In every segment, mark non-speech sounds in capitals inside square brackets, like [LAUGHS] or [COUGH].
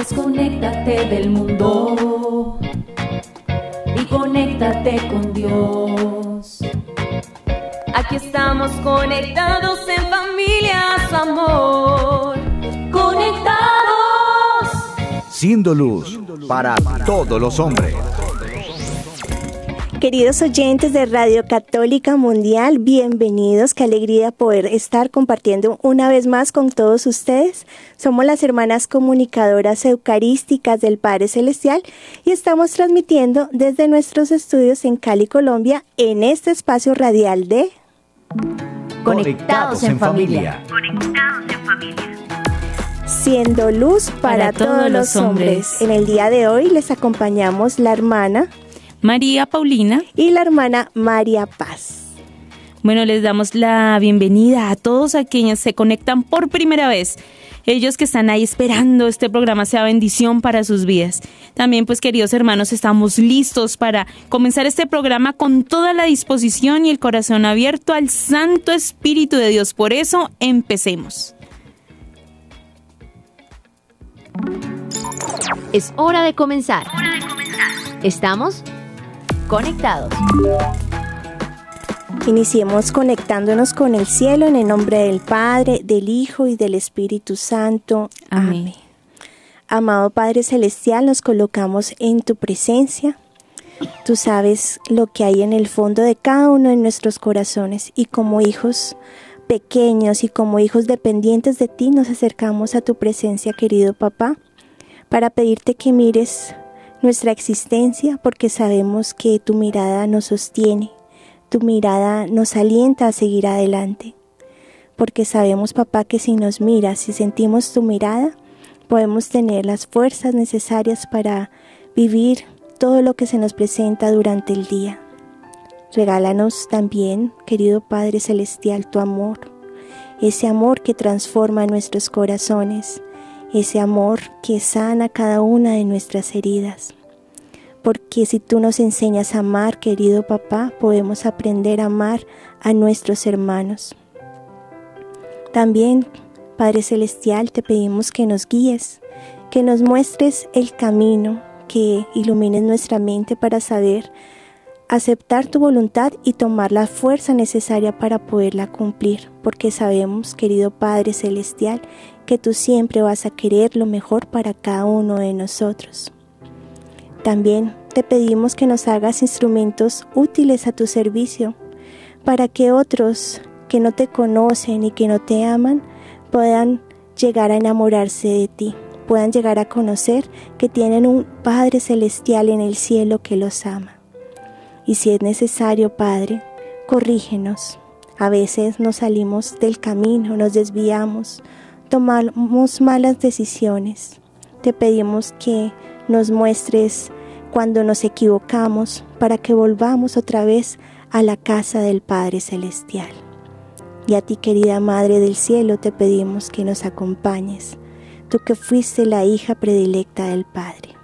Desconéctate del mundo y conéctate con Dios. Aquí estamos conectados en familia, su amor. Conectados. Siendo luz para todos los hombres. Queridos oyentes de Radio Católica Mundial, bienvenidos. Qué alegría poder estar compartiendo una vez más con todos ustedes. Somos las hermanas comunicadoras eucarísticas del Padre Celestial y estamos transmitiendo desde nuestros estudios en Cali, Colombia, en este espacio radial de Conectados en familia. Conectados en familia. Siendo luz para, todos, los hombres. En el día de hoy les acompañamos la hermana María Paulina y la hermana María Paz. Bueno, les damos la bienvenida a todos a quienes se conectan por primera vez. Ellos que están ahí esperando este programa sea bendición para sus vidas. También, pues, queridos hermanos, estamos listos para comenzar este programa con toda la disposición y el corazón abierto al Santo Espíritu de Dios. Por eso, empecemos. Es hora de comenzar. Estamos conectados. Iniciemos conectándonos con el cielo en el nombre del Padre, del Hijo y del Espíritu Santo. Amén. Amado Padre Celestial, nos colocamos en tu presencia. Tú sabes lo que hay en el fondo de cada uno de nuestros corazones y como hijos pequeños y como hijos dependientes de ti nos acercamos a tu presencia, querido papá, para pedirte que mires nuestra existencia porque sabemos que tu mirada nos sostiene, tu mirada nos alienta a seguir adelante. Porque sabemos, papá, que si nos miras, si sentimos tu mirada, podemos tener las fuerzas necesarias para vivir todo lo que se nos presenta durante el día. Regálanos también, querido Padre Celestial, tu amor, ese amor que transforma nuestros corazones, ese amor que sana cada una de nuestras heridas. Porque si tú nos enseñas a amar, querido papá, podemos aprender a amar a nuestros hermanos. También, Padre Celestial, te pedimos que nos guíes, que nos muestres el camino, que ilumines nuestra mente para saber aceptar tu voluntad y tomar la fuerza necesaria para poderla cumplir, porque sabemos, querido Padre Celestial, que tú siempre vas a querer lo mejor para cada uno de nosotros. También te pedimos que nos hagas instrumentos útiles a tu servicio, para que otros que no te conocen y que no te aman puedan llegar a enamorarse de ti, puedan llegar a conocer que tienen un Padre Celestial en el cielo que los ama. Y si es necesario, Padre, corrígenos. A veces nos salimos del camino, nos desviamos, tomamos malas decisiones. Te pedimos que nos muestres cuando nos equivocamos para que volvamos otra vez a la casa del Padre Celestial. Y a ti, querida Madre del Cielo, te pedimos que nos acompañes, tú que fuiste la hija predilecta del Padre.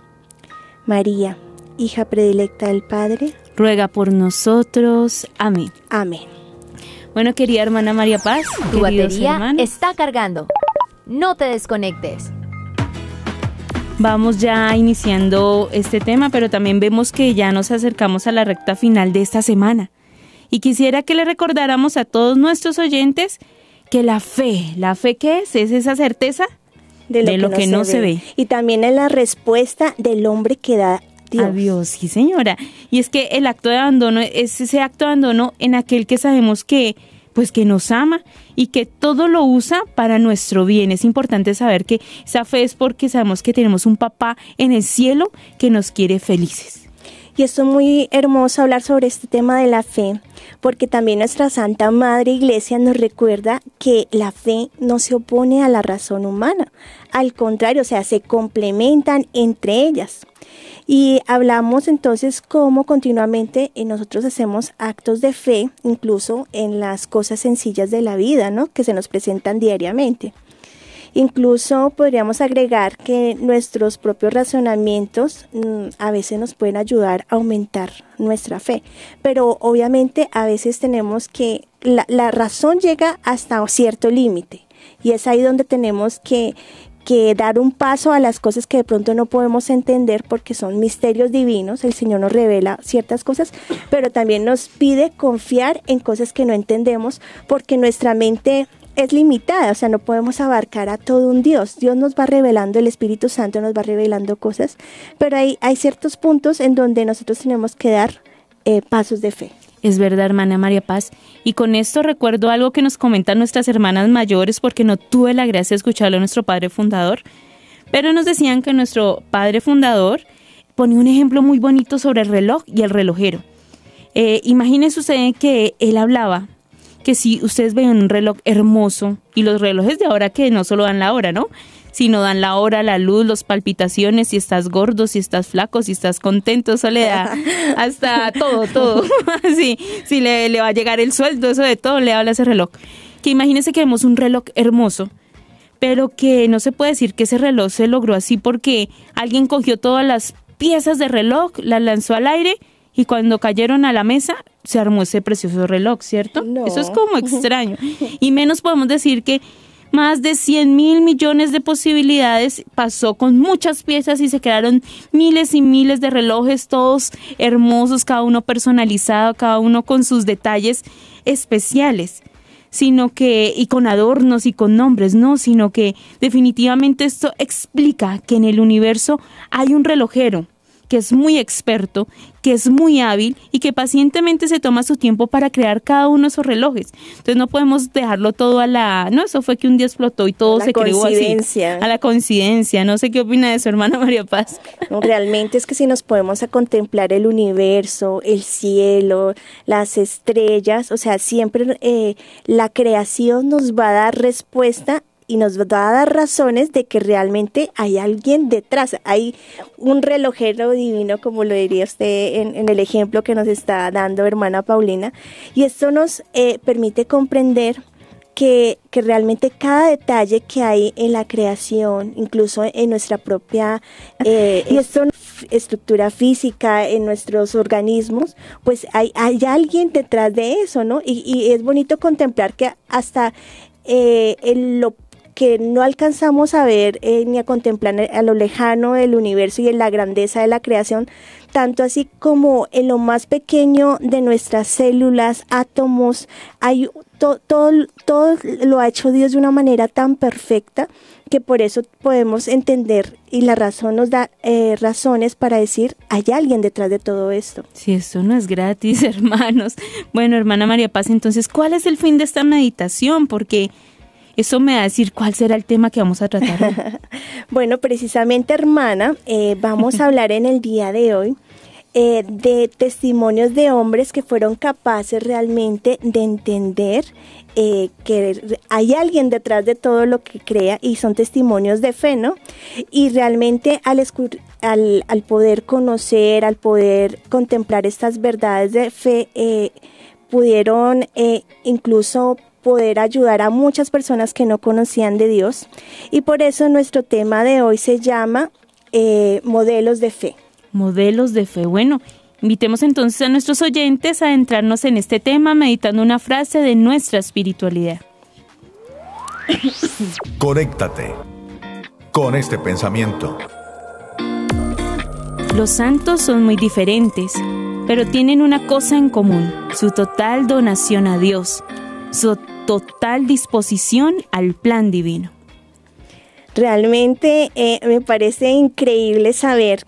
María, hija predilecta del Padre, ruega por nosotros. Amén. Amén. Bueno, querida hermana María Paz, Tu batería hermanos, está cargando. No te desconectes. Vamos ya iniciando este tema, pero también vemos que ya nos acercamos a la recta final de esta semana. Y quisiera que le recordáramos a todos nuestros oyentes que la fe, ¿la fe qué es? Es esa certeza De lo que no se ve. Y también es la respuesta del hombre que da Dios. a Dios, sí señora. Y es que el acto de abandono es ese acto de abandono en aquel que sabemos que pues que nos ama y que todo lo usa para nuestro bien. Es importante saber que esa fe es porque sabemos que tenemos un papá en el cielo que nos quiere felices. Y esto es muy hermoso hablar sobre este tema de la fe, porque también nuestra Santa Madre Iglesia nos recuerda que la fe no se opone a la razón humana, al contrario, o sea, se complementan entre ellas. Y hablamos entonces cómo continuamente eh, nosotros hacemos actos de fe, incluso en las cosas sencillas de la vida, ¿no? Que se nos presentan diariamente. Incluso podríamos agregar que nuestros propios razonamientos mm, a veces nos pueden ayudar a aumentar nuestra fe, pero obviamente a veces tenemos que, la, razón llega hasta cierto límite. Y es ahí donde tenemos que que dar un paso a las cosas que de pronto no podemos entender porque son misterios divinos, el Señor nos revela ciertas cosas, pero también nos pide confiar en cosas que no entendemos porque nuestra mente es limitada, o sea, no podemos abarcar a todo un Dios. Dios nos va revelando, el Espíritu Santo nos va revelando cosas, pero hay, hay ciertos puntos en donde nosotros tenemos que dar eh, pasos de fe. Es verdad, hermana María Paz. Y con esto recuerdo algo que nos comentan nuestras hermanas mayores, porque no tuve la gracia de escucharlo a nuestro padre fundador, pero nos decían que nuestro padre fundador ponía un ejemplo muy bonito sobre el reloj y el relojero. Eh, imagínense que él hablaba que si ustedes ven un reloj hermoso y los relojes de ahora que no solo dan la hora, ¿no? Sino dan la hora, la luz, las palpitaciones, si estás gordo, si estás flaco, si estás contento, eso le da [LAUGHS] hasta todo, todo. [LAUGHS] sí, si le, le va a llegar el sueldo, eso de todo le habla ese reloj. Que imagínense que vemos un reloj hermoso, pero que no se puede decir que ese reloj se logró así porque alguien cogió todas las piezas de reloj, las lanzó al aire y cuando cayeron a la mesa se armó ese precioso reloj, ¿cierto? Eso es como [LAUGHS] extraño. Y menos podemos decir que más de 100 mil millones de posibilidades pasó con muchas piezas y se quedaron miles y miles de relojes, todos hermosos, cada uno personalizado, cada uno con sus detalles especiales sino que, y con adornos y con nombres, no, sino que definitivamente esto explica que en el universo hay un relojero, que es muy experto, que es muy hábil y que pacientemente se toma su tiempo para crear cada uno de esos relojes. Entonces no podemos dejarlo todo a la, no, eso fue que un día explotó y todo se creó así. A la coincidencia. No sé qué opina de su hermana [LAUGHS] María Paz. No, realmente es que si nos podemos a contemplar el universo, el cielo, las estrellas, o sea, siempre eh, la creación nos va a dar respuesta y nos va a dar razones de que realmente hay alguien detrás, hay un relojero divino, como lo diría usted en, el ejemplo que nos está dando hermana Paulina, y esto nos eh, permite comprender que, que, realmente cada detalle que hay en la creación, incluso en nuestra propia eh, [LAUGHS] y esto, estructura física, en nuestros organismos, pues hay, hay alguien detrás de eso, ¿no? Y, y es bonito contemplar que hasta eh, en lo que no alcanzamos a ver eh, ni a contemplar a lo lejano del universo y en la grandeza de la creación, tanto así como en lo más pequeño de nuestras células, átomos, hay todo, todo lo ha hecho Dios de una manera tan perfecta que por eso podemos entender y la razón nos da eh, razones para decir hay alguien detrás de todo esto. Si esto no es gratis, [LAUGHS] hermanos. Bueno, hermana María Paz, entonces, ¿cuál es el fin de esta meditación? Porque eso me va a decir cuál será el tema que vamos a tratar. [LAUGHS] bueno, precisamente, hermana, eh, vamos a hablar en el día de hoy eh, de testimonios de hombres que fueron capaces realmente de entender eh, que hay alguien detrás de todo lo que crea y son testimonios de fe, ¿no? Y realmente al, poder conocer, al poder contemplar estas verdades de fe, pudieron incluso poder ayudar a muchas personas que no conocían de Dios. Y por eso nuestro tema de hoy se llama eh, modelos de fe. Modelos de fe. Bueno, invitemos entonces a nuestros oyentes a entrarnos en este tema meditando una frase de nuestra espiritualidad. [COUGHS] Conéctate con este pensamiento. Los santos son muy diferentes, pero tienen una cosa en común, su total donación a Dios, su total disposición al plan divino. Realmente eh, me parece increíble saber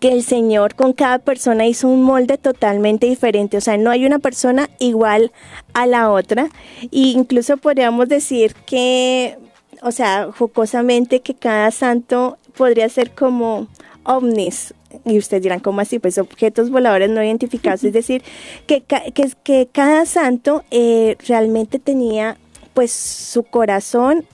que el Señor con cada persona hizo un molde totalmente diferente, o sea, no hay una persona igual a la otra, e incluso podríamos decir que, o sea, jocosamente que cada santo podría ser como ovnis, y ustedes dirán, ¿cómo así? Pues objetos voladores no identificados, es [LAUGHS] decir, que, que, que cada santo eh, realmente tenía pues su corazón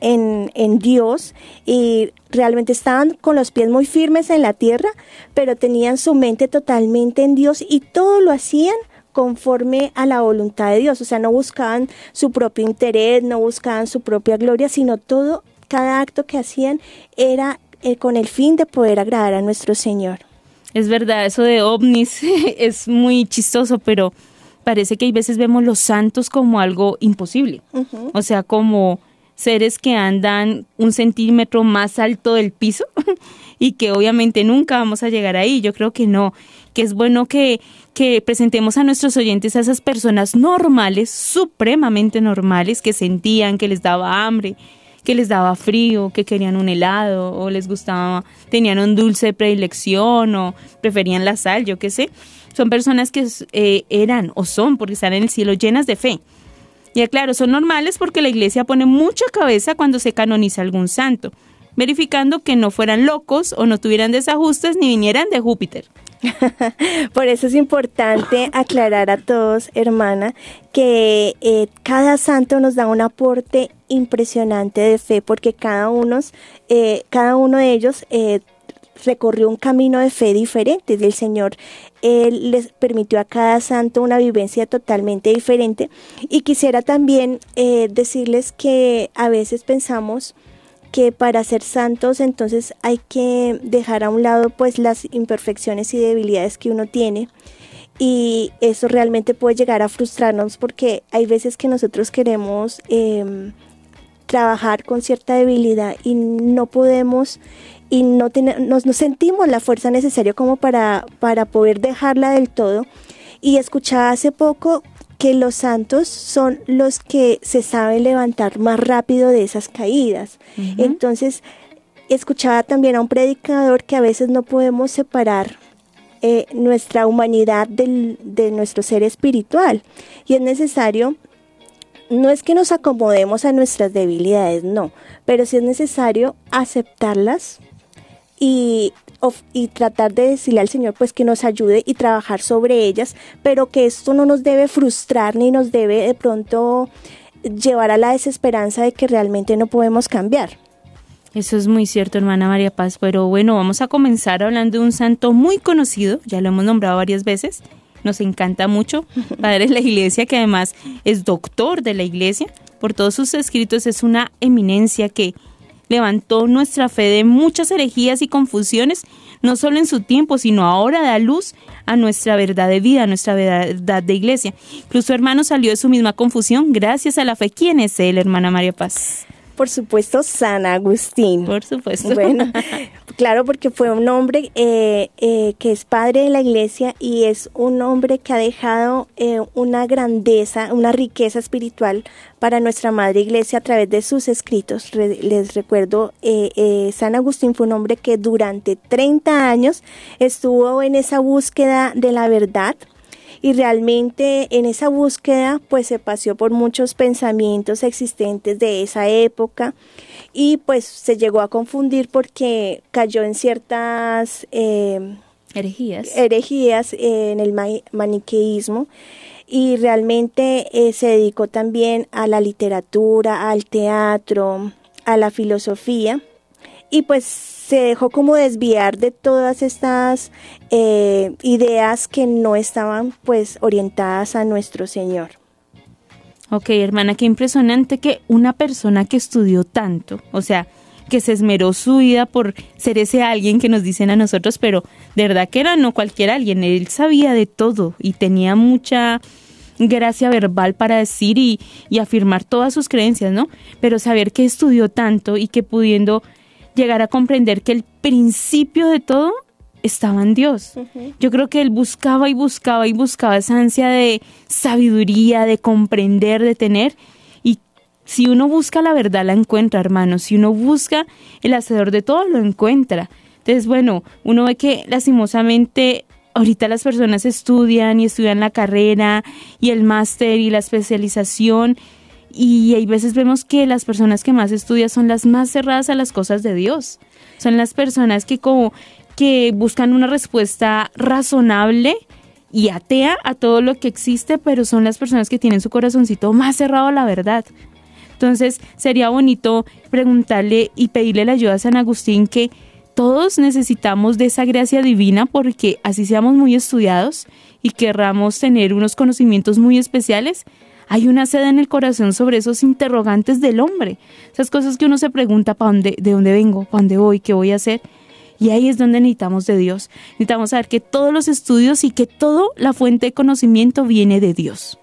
en, en, Dios y realmente estaban con los pies muy firmes en la tierra, pero tenían su mente totalmente en Dios y todo lo hacían conforme a la voluntad de Dios, o sea, no buscaban su propio interés, no buscaban su propia gloria, sino todo, cada acto que hacían era eh, con el fin de poder agradar a nuestro Señor. Es verdad, eso de ovnis [LAUGHS] es muy chistoso, pero parece que hay veces vemos los santos como algo imposible. O sea, como seres que andan un centímetro más alto del piso [LAUGHS] y que obviamente nunca vamos a llegar ahí. Yo creo que no, que es bueno que, que presentemos a nuestros oyentes a esas personas normales, supremamente normales, que sentían que les daba hambre, que les daba frío, que querían un helado o les gustaba, tenían un dulce de predilección o preferían la sal, yo qué sé. Son personas que eh, eran o son, porque están en el cielo, llenas de fe. Y claro, son normales porque la iglesia pone mucha cabeza cuando se canoniza algún santo, verificando que no fueran locos o no tuvieran desajustes ni vinieran de Júpiter. Por eso es importante [LAUGHS] aclarar a todos, hermana, que eh, cada santo nos da un aporte impresionante de fe, porque cada uno, eh, cada uno de ellos eh, recorrió un camino de fe diferente del Señor. Él les permitió a cada santo una vivencia totalmente diferente. Y quisiera también decirles que a veces pensamos que para ser santos entonces hay que dejar a un lado pues las imperfecciones y debilidades que uno tiene y eso realmente puede llegar a frustrarnos porque hay veces que nosotros queremos em, trabajar con cierta debilidad y no podemos y no, nos, no sentimos la fuerza necesaria como para, para poder dejarla del todo. Y escuchaba hace poco que los santos son los que se saben levantar más rápido de esas caídas. Entonces, escuchaba también a un predicador que a veces no podemos separar eh, nuestra humanidad de nuestro ser espiritual y es necesario no es que nos acomodemos a nuestras debilidades, no, pero sí es necesario aceptarlas y y tratar de decirle al Señor pues que nos ayude y trabajar sobre ellas, pero que esto no nos debe frustrar ni nos debe de pronto llevar a la desesperanza de que realmente no podemos cambiar. Eso es muy cierto, hermana María Paz, pero bueno, vamos a comenzar hablando de un santo muy conocido, ya lo hemos nombrado varias veces, nos encanta mucho, [LAUGHS] padre de la iglesia, que además es doctor de la iglesia, por todos sus escritos es una eminencia que levantó nuestra fe de muchas herejías y confusiones, no solo en su tiempo, sino ahora da luz a nuestra verdad de vida, a nuestra verdad de iglesia. Incluso hermano salió de su misma confusión gracias a la fe. ¿Quién es él, hermana María Paz? Por supuesto, San Agustín. Por supuesto. Bueno, [LAUGHS] claro, porque fue un hombre eh, eh, que es padre de la iglesia y es un hombre que ha dejado eh, una grandeza, una riqueza espiritual para nuestra madre iglesia a través de sus escritos. les recuerdo, San Agustín fue un hombre que durante 30 años estuvo en esa búsqueda de la verdad y realmente en esa búsqueda pues se paseó por muchos pensamientos existentes de esa época y pues se llegó a confundir porque cayó en ciertas eh, herejías, herejías en el maniqueísmo y realmente eh, se dedicó también a la literatura, al teatro, a la filosofía y pues se dejó como desviar de todas estas eh, ideas que no estaban pues orientadas a nuestro Señor. Ok, hermana, qué impresionante que una persona que estudió tanto, o sea, que se esmeró su vida por ser ese alguien que nos dicen a nosotros, pero de verdad que era no cualquier alguien, él sabía de todo y tenía mucha gracia verbal para decir y, y afirmar todas sus creencias, ¿no? Pero saber que estudió tanto y que pudiendo llegar a comprender que el principio de todo estaba en Dios. Yo creo que él buscaba y buscaba y buscaba esa ansia de sabiduría, de comprender, de tener. Y si uno busca la verdad, la encuentra, hermano. Si uno busca el hacedor de todo, lo encuentra. Entonces, bueno, uno ve que lastimosamente ahorita las personas estudian y estudian la carrera y el máster y la especialización y hay veces vemos que las personas que más estudian son las más cerradas a las cosas de Dios. Son las personas que como que buscan una respuesta razonable y atea a todo lo que existe, pero son las personas que tienen su corazoncito más cerrado a la verdad. Entonces, sería bonito preguntarle y pedirle la ayuda a San Agustín que todos necesitamos de esa gracia divina porque así seamos muy estudiados y querramos tener unos conocimientos muy especiales, hay una sed en el corazón sobre esos interrogantes del hombre, esas cosas que uno se pregunta ¿para dónde, de dónde vengo, para dónde voy, qué voy a hacer. Y ahí es donde necesitamos de Dios. Necesitamos saber que todos los estudios y que toda la fuente de conocimiento viene de Dios.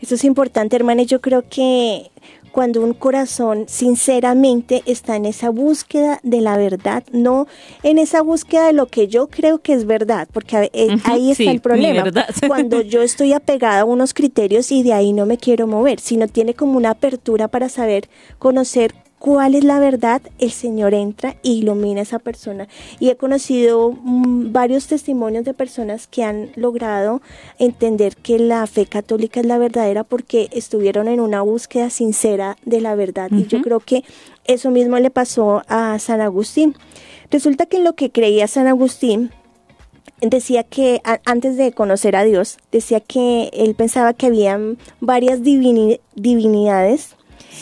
Eso es importante, hermana. Yo creo que cuando un corazón sinceramente está en esa búsqueda de la verdad, no en esa búsqueda de lo que yo creo que es verdad, porque eh, ahí está el problema. [LAUGHS] Cuando yo estoy apegada a unos criterios y de ahí no me quiero mover, sino tiene como una apertura para saber conocer cuál es la verdad, el Señor entra e ilumina a esa persona. Y he conocido mm, varios testimonios de personas que han logrado entender que la fe católica es la verdadera porque estuvieron en una búsqueda sincera de la verdad. Y yo creo que eso mismo le pasó a San Agustín. Resulta que en lo que creía San Agustín, decía que antes de conocer a Dios, decía que él pensaba que había varias divinidades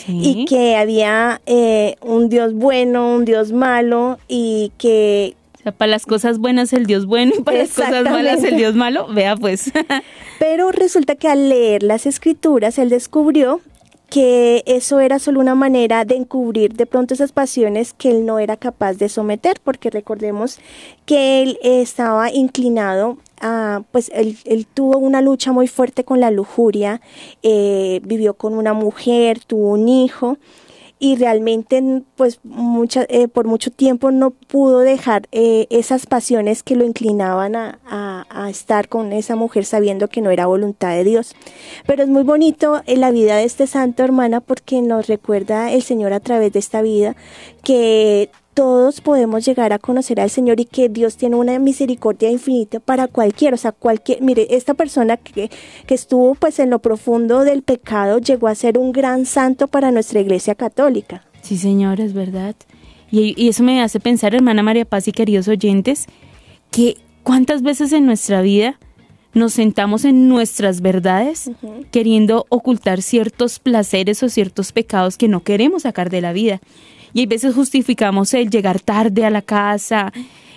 y que había eh, un Dios bueno, un Dios malo y que... para las cosas buenas el Dios bueno y para las cosas malas el Dios malo, vea pues. [LAUGHS] Pero resulta que al leer las escrituras él descubrió que eso era solo una manera de encubrir de pronto esas pasiones que él no era capaz de someter, porque recordemos que él estaba inclinado a, pues él, tuvo una lucha muy fuerte con la lujuria, eh, vivió con una mujer, tuvo un hijo, y realmente pues mucha, eh, por mucho tiempo no pudo dejar eh, esas pasiones que lo inclinaban a, a, estar con esa mujer sabiendo que no era voluntad de Dios. Pero es muy bonito en la vida de este santo hermana porque nos recuerda el Señor a través de esta vida que todos podemos llegar a conocer al Señor y que Dios tiene una misericordia infinita para cualquiera, o sea, cualquier, mire, esta persona que, que estuvo pues en lo profundo del pecado llegó a ser un gran santo para nuestra iglesia católica. Sí, señor, es verdad. Y, y eso me hace pensar, hermana María Paz y queridos oyentes, que cuántas veces en nuestra vida nos sentamos en nuestras verdades queriendo ocultar ciertos placeres o ciertos pecados que no queremos sacar de la vida. Y hay veces justificamos el llegar tarde a la casa,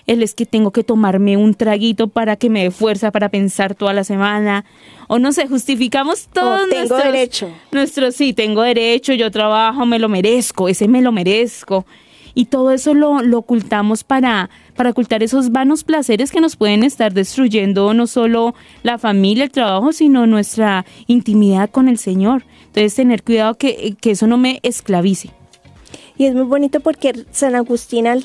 el es que tengo que tomarme un traguito para que me dé fuerza para pensar toda la semana. O no sé, justificamos todo. tengo nuestros, derecho. Nuestro sí, tengo derecho, yo trabajo, me lo merezco, ese me lo merezco. Y todo eso lo, lo ocultamos para, para ocultar esos vanos placeres que nos pueden estar destruyendo no solo la familia, el trabajo, sino nuestra intimidad con el Señor. Entonces, tener cuidado que, que eso no me esclavice. Y es muy bonito porque San Agustín al,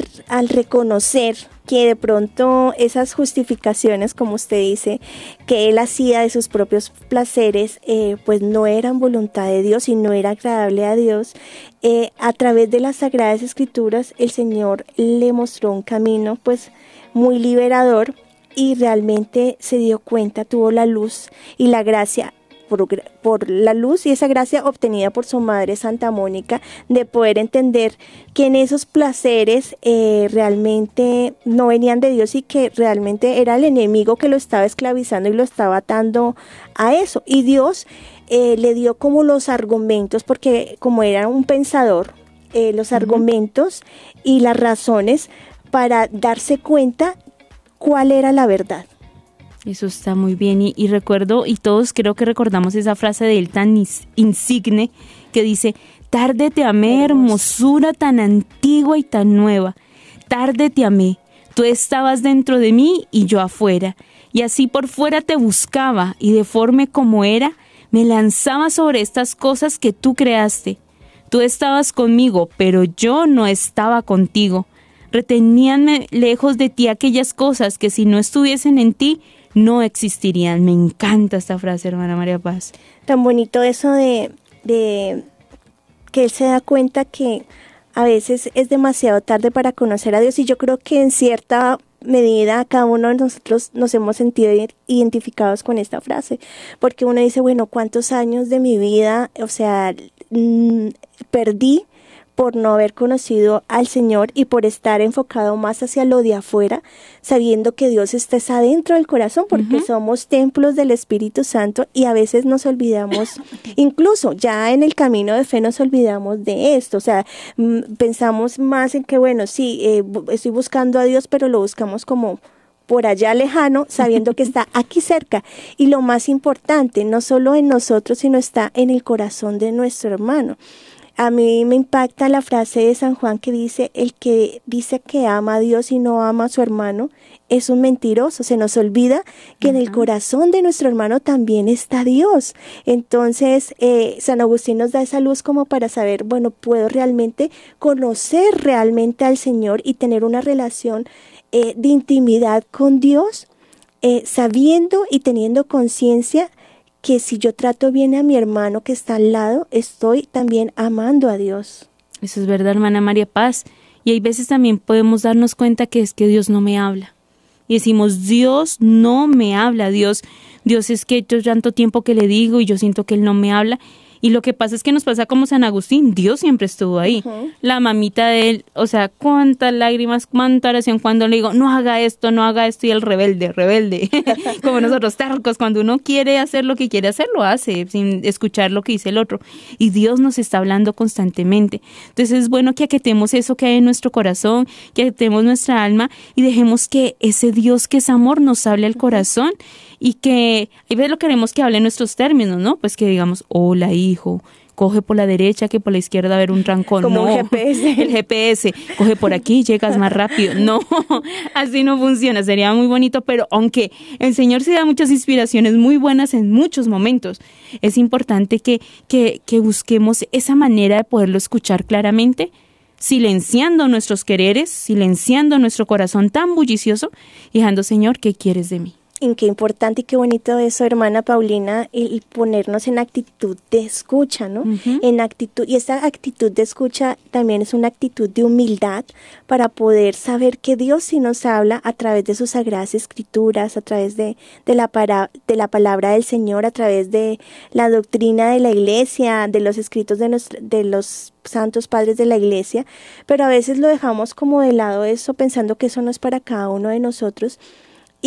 reconocer que de pronto esas justificaciones, como usted dice, que él hacía de sus propios placeres, eh, pues no eran voluntad de Dios y no era agradable a Dios, eh, a través de las Sagradas Escrituras el Señor le mostró un camino pues muy liberador y realmente se dio cuenta, tuvo la luz y la gracia por, la luz y esa gracia obtenida por su madre Santa Mónica de poder entender que en esos placeres eh, realmente no venían de Dios y que realmente era el enemigo que lo estaba esclavizando y lo estaba atando a eso. Y Dios eh, le dio como los argumentos, porque como era un pensador, eh, los argumentos y las razones para darse cuenta cuál era la verdad. Eso está muy bien. Y, recuerdo, y todos creo que recordamos esa frase de él tan insigne que dice, tarde te amé, hermosura tan antigua y tan nueva, tarde te amé, tú estabas dentro de mí y yo afuera, y así por fuera te buscaba y deforme como era, me lanzaba sobre estas cosas que tú creaste. Tú estabas conmigo, pero yo no estaba contigo. Reteníanme lejos de ti aquellas cosas que si no estuviesen en ti, no existirían. Me encanta esta frase, hermana María Paz. Tan bonito eso de, de que él se da cuenta que a veces es demasiado tarde para conocer a Dios y yo creo que en cierta medida cada uno de nosotros nos hemos sentido identificados con esta frase, porque uno dice, bueno, ¿cuántos años de mi vida, o sea, perdí por no haber conocido al Señor y por estar enfocado más hacia lo de afuera, sabiendo que Dios está adentro del corazón, porque somos templos del Espíritu Santo y a veces nos olvidamos, [COUGHS] incluso ya en el camino de fe nos olvidamos de esto, o sea, mm, pensamos más en que, bueno, sí, eh, estoy buscando a Dios, pero lo buscamos como por allá lejano, sabiendo que está [LAUGHS] aquí cerca. Y lo más importante, no solo en nosotros, sino está en el corazón de nuestro hermano. A mí me impacta la frase de San Juan que dice, el que dice que ama a Dios y no ama a su hermano es un mentiroso. Se nos olvida que en el corazón de nuestro hermano también está Dios. Entonces, eh, San Agustín nos da esa luz como para saber, bueno, puedo realmente conocer realmente al Señor y tener una relación eh, de intimidad con Dios, eh, sabiendo y teniendo conciencia que si yo trato bien a mi hermano que está al lado, estoy también amando a Dios. Eso es verdad, hermana María Paz. Y hay veces también podemos darnos cuenta que es que Dios no me habla. Y decimos, Dios no me habla, Dios, Dios es que yo tanto tiempo que le digo y yo siento que Él no me habla. Y lo que pasa es que nos pasa como San Agustín, Dios siempre estuvo ahí. La mamita de él, o sea, cuántas lágrimas, cuánta oración cuando le digo, no haga esto, no haga esto, y el rebelde, rebelde, [LAUGHS] como nosotros tercos, cuando uno quiere hacer lo que quiere hacer, lo hace, sin escuchar lo que dice el otro. Y Dios nos está hablando constantemente. Entonces es bueno que aquetemos eso que hay en nuestro corazón, que aquetemos nuestra alma y dejemos que ese Dios que es amor nos hable al corazón y que a veces lo queremos que hable en nuestros términos, ¿no? Pues que digamos, hola hijo, coge por la derecha que por la izquierda a ver un trancón. Como no, un GPS. [LAUGHS] El GPS, coge por aquí, llegas más rápido. [LAUGHS] No, así no funciona, sería muy bonito, pero aunque el Señor se da muchas inspiraciones muy buenas en muchos momentos, es importante que, que, que busquemos esa manera de poderlo escuchar claramente silenciando nuestros quereres, silenciando nuestro corazón tan bullicioso y dejando, Señor, ¿qué quieres de mí? Qué importante y qué bonito eso, hermana Paulina, el ponernos en actitud de escucha, ¿no? En actitud, y esa actitud de escucha también es una actitud de humildad para poder saber que Dios sí nos habla a través de sus sagradas escrituras, a través de, de, la, para, de la palabra del Señor, a través de la doctrina de la iglesia, de los escritos de, de los santos padres de la iglesia, pero a veces lo dejamos como de lado eso, pensando que eso no es para cada uno de nosotros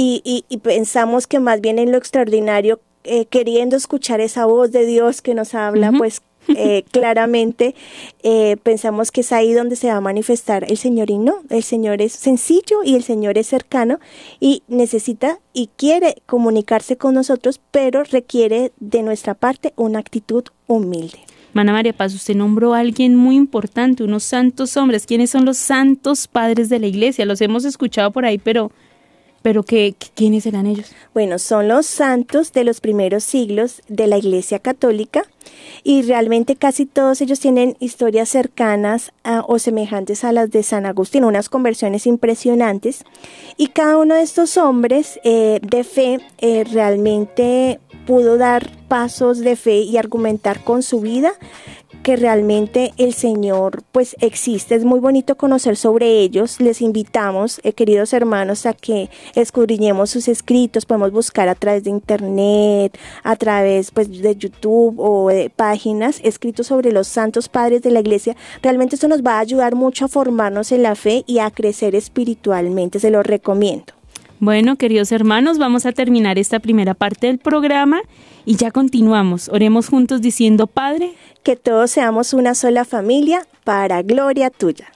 y, y, pensamos que más bien en lo extraordinario, eh, queriendo escuchar esa voz de Dios que nos habla, pues eh, [LAUGHS] claramente eh, pensamos que es ahí donde se va a manifestar el Señor y no, el Señor es sencillo y el Señor es cercano y necesita y quiere comunicarse con nosotros, pero requiere de nuestra parte una actitud humilde. Mana María Paz, usted nombró a alguien muy importante, unos santos hombres. ¿Quiénes son los santos padres de la iglesia? Los hemos escuchado por ahí, pero pero ¿qué, ¿quiénes eran ellos? Bueno, son los santos de los primeros siglos de la Iglesia Católica y realmente casi todos ellos tienen historias cercanas o semejantes a las de San Agustín, unas conversiones impresionantes. Y cada uno de estos hombres eh, de fe eh, realmente pudo dar pasos de fe y argumentar con su vida que realmente el Señor pues existe. Es muy bonito conocer sobre ellos. Les invitamos, eh, queridos hermanos, a que escudriñemos sus escritos. Podemos buscar a través de internet, a través pues de YouTube o de páginas escritos sobre los santos padres de la iglesia. Realmente esto nos va a ayudar mucho a formarnos en la fe y a crecer espiritualmente. Se lo recomiendo. Bueno, queridos hermanos, vamos a terminar esta primera parte del programa y ya continuamos. Oremos juntos diciendo, Padre, que todos seamos una sola familia para gloria tuya.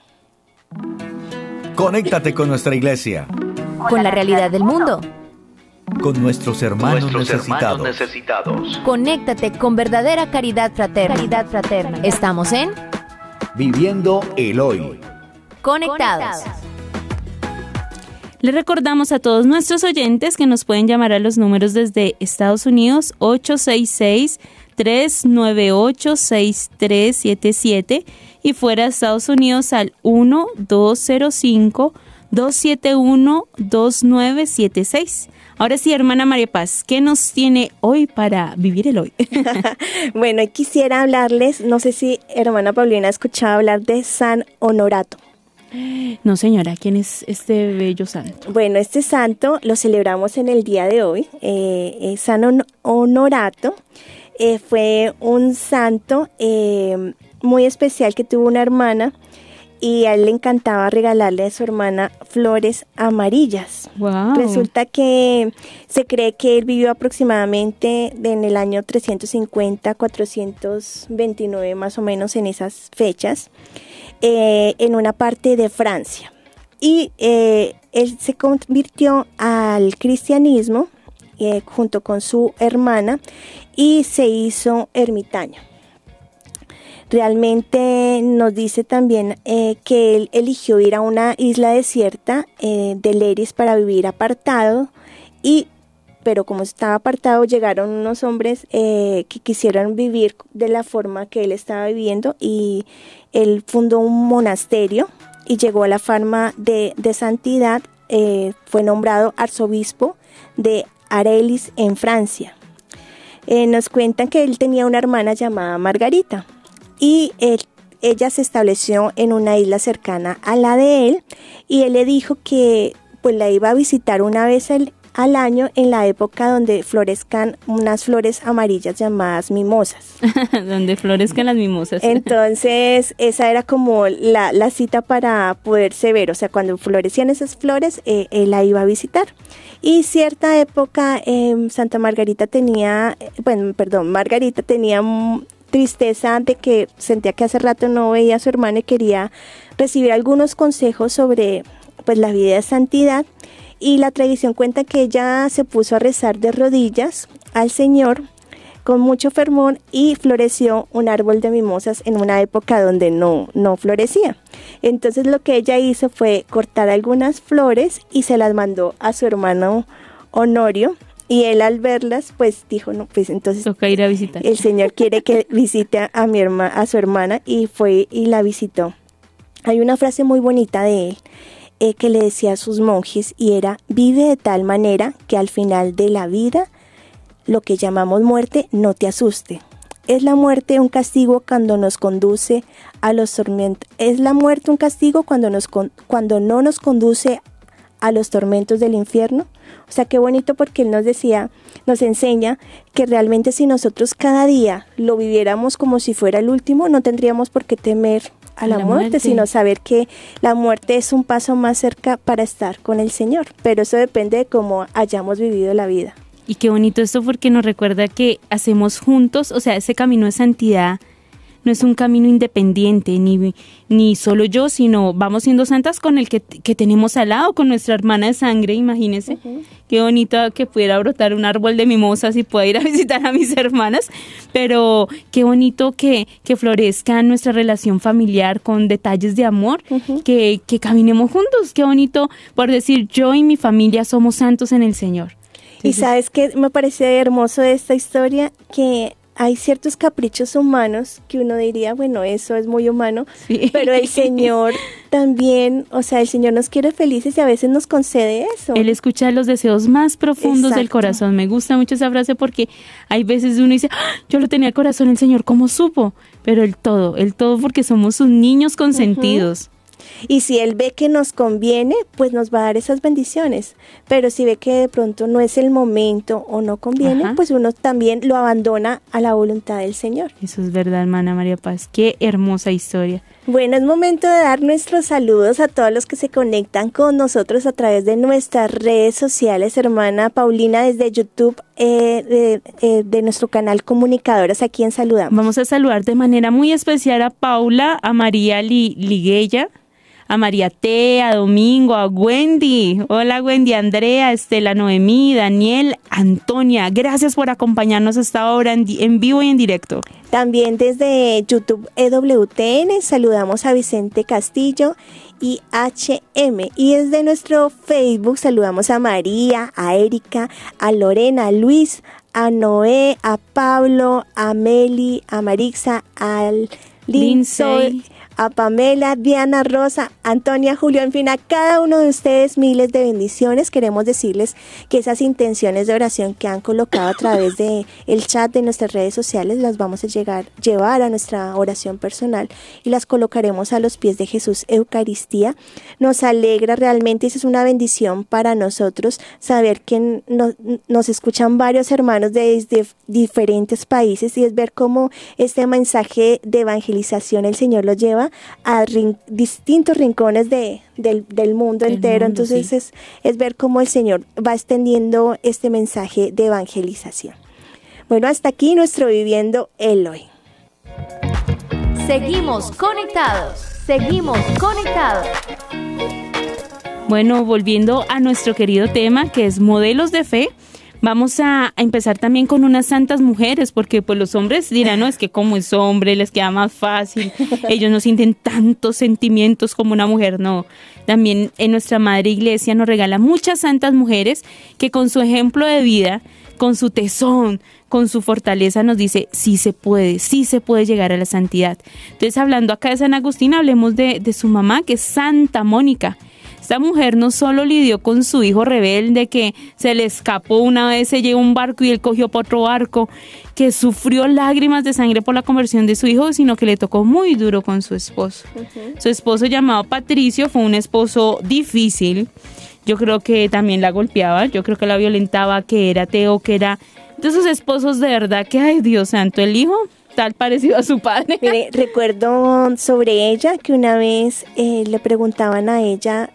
Conéctate con nuestra iglesia. Con la realidad del mundo. Con nuestros hermanos, necesitados. necesitados. Conéctate con verdadera caridad fraterna. Caridad fraterna. Estamos en Viviendo el Hoy. Conectados. Le recordamos a todos nuestros oyentes que nos pueden llamar a los números desde Estados Unidos 866-398-6377 y fuera de Estados Unidos al 1-205-271-2976. Ahora sí, hermana María Paz, ¿qué nos tiene hoy para vivir el hoy? [LAUGHS] [LAUGHS] bueno, quisiera hablarles, no sé si hermana Paulina ha escuchado hablar de San Honorato. No, señora, ¿quién es este bello santo? Bueno, este santo lo celebramos en el día de hoy. Eh, San Honorato eh, fue un santo eh, muy especial que tuvo una hermana y a él le encantaba regalarle a su hermana flores amarillas. Resulta que se cree que él vivió aproximadamente en el año 350, 429 más o menos en esas fechas. Eh, en una parte de Francia. Y eh, él se convirtió al cristianismo eh, junto con su hermana y se hizo ermitaño. Realmente nos dice también eh, que él eligió ir a una isla desierta eh, de Leris para vivir apartado y pero como estaba apartado llegaron unos hombres eh, que quisieron vivir de la forma que él estaba viviendo y él fundó un monasterio y llegó a la fama de, santidad, fue nombrado arzobispo de Arelis en Francia. nos cuentan que él tenía una hermana llamada Margarita y ella se estableció en una isla cercana a la de él y él le dijo que pues la iba a visitar una vez al, año en la época donde florezcan unas flores amarillas llamadas mimosas. [LAUGHS] donde florezcan las mimosas. Entonces, esa era como la, cita para poderse ver, o sea, cuando florecían esas flores, eh, él la iba a visitar. Y cierta época, em, Santa Margarita tenía, eh, bueno, perdón, Margarita tenía tristeza de que sentía que hace rato no veía a su hermano y quería recibir algunos consejos sobre pues la vida de santidad y la tradición cuenta que ella se puso a rezar de rodillas al Señor con mucho fermón y floreció un árbol de mimosas en una época donde no, no florecía. Entonces lo que ella hizo fue cortar algunas flores y se las mandó a su hermano Honorio y él al verlas, pues dijo, no, pues entonces toca ir a visitar. El Señor quiere que [LAUGHS] visite a mi hermana, a su hermana y fue y la visitó. Hay una frase muy bonita de él eh, que le decía a sus monjes y era, vive de tal manera que al final de la vida, lo que llamamos muerte no te asuste. Es la muerte un castigo cuando nos conduce a los tormentos. Es la muerte un castigo cuando, nos, cuando no nos conduce a los tormentos del infierno. O sea, qué bonito porque él nos decía, nos enseña que realmente si nosotros cada día lo viviéramos como si fuera el último, no tendríamos por qué temer a la, muerte, sino saber que la muerte es un paso más cerca para estar con el Señor. Pero eso depende de cómo hayamos vivido la vida. Y qué bonito esto porque nos recuerda que hacemos juntos, o sea, ese camino de santidad no es un camino independiente, ni, ni solo yo, sino vamos siendo santas con el que, tenemos al lado, con nuestra hermana de sangre, imagínense. Qué bonito que pudiera brotar un árbol de mimosas y pueda ir a [LAUGHS] visitar a mis hermanas, pero qué bonito que, que florezca nuestra relación familiar con detalles de amor, que, que caminemos juntos, qué bonito por decir yo y mi familia somos santos en el Señor. Y sabes que me parece hermoso esta historia que hay ciertos caprichos humanos que uno diría, bueno, eso es muy humano, pero el [LAUGHS] Señor también, o sea, el Señor nos quiere felices y a veces nos concede eso. Él escucha los deseos más profundos del corazón. Me gusta mucho esa frase porque hay veces uno dice, ¡Ah! yo lo tenía corazón el Señor, ¿cómo supo? Pero el todo, el todo porque somos sus niños consentidos. Y si Él ve que nos conviene, pues nos va a dar esas bendiciones. Pero si ve que de pronto no es el momento o no conviene, pues uno también lo abandona a la voluntad del Señor. Eso es verdad, hermana María Paz. Qué hermosa historia. Bueno, es momento de dar nuestros saludos a todos los que se conectan con nosotros a través de nuestras redes sociales, hermana Paulina, desde YouTube, eh, eh, de, nuestro canal Comunicadoras. ¿A quién saludamos? Vamos a saludar de manera muy especial a Paula, a María Liguella, a María T, a Domingo, a Wendy. Hola Wendy, Andrea, Estela, Noemí, Daniel, Antonia. Gracias por acompañarnos hasta ahora en, en vivo y en directo. También desde YouTube EWTN saludamos a Vicente Castillo y HM. Y desde nuestro Facebook saludamos a María, a Erika, a Lorena, a Luis, a Noé, a Pablo, a Meli, a Marixa, al Lindsay a Pamela, Diana, Rosa, Antonia, Julio, en fin, a cada uno de ustedes miles de bendiciones. Queremos decirles que esas intenciones de oración que han colocado a través de el chat de nuestras redes sociales las vamos a llegar, llevar a nuestra oración personal y las colocaremos a los pies de Jesús Eucaristía. Nos alegra realmente, esa es una bendición para nosotros saber que nos, escuchan varios hermanos desde diferentes países y es ver cómo este mensaje de evangelización el Señor lo lleva a distintos rincones de, del, mundo entero. Entonces es, es ver cómo el Señor va extendiendo este mensaje de evangelización. Bueno, hasta aquí nuestro Viviendo el Hoy. Seguimos conectados, seguimos conectados. Bueno, volviendo a nuestro querido tema que es modelos de fe, Vamos a, empezar también con unas santas mujeres, porque pues los hombres dirán, no, es que como es hombre, les queda más fácil, ellos no sienten tantos sentimientos como una mujer, no. También en nuestra Madre Iglesia nos regala muchas santas mujeres que con su ejemplo de vida, con su tesón, con su fortaleza nos dice, sí se puede, sí se puede llegar a la santidad. Entonces, hablando acá de San Agustín, hablemos de, de su mamá, que es Santa Mónica. Esta mujer no solo lidió con su hijo rebelde que se le escapó una vez, se llevó un barco y él cogió por otro barco, que sufrió lágrimas de sangre por la conversión de su hijo, sino que le tocó muy duro con su esposo. Su esposo llamado Patricio fue un esposo difícil. Yo creo que también la golpeaba, yo creo que la violentaba, que era ateo, que era de esos esposos de verdad que, ay Dios santo, el hijo tal parecido a su padre. Mire, recuerdo sobre ella que una vez eh, le preguntaban a ella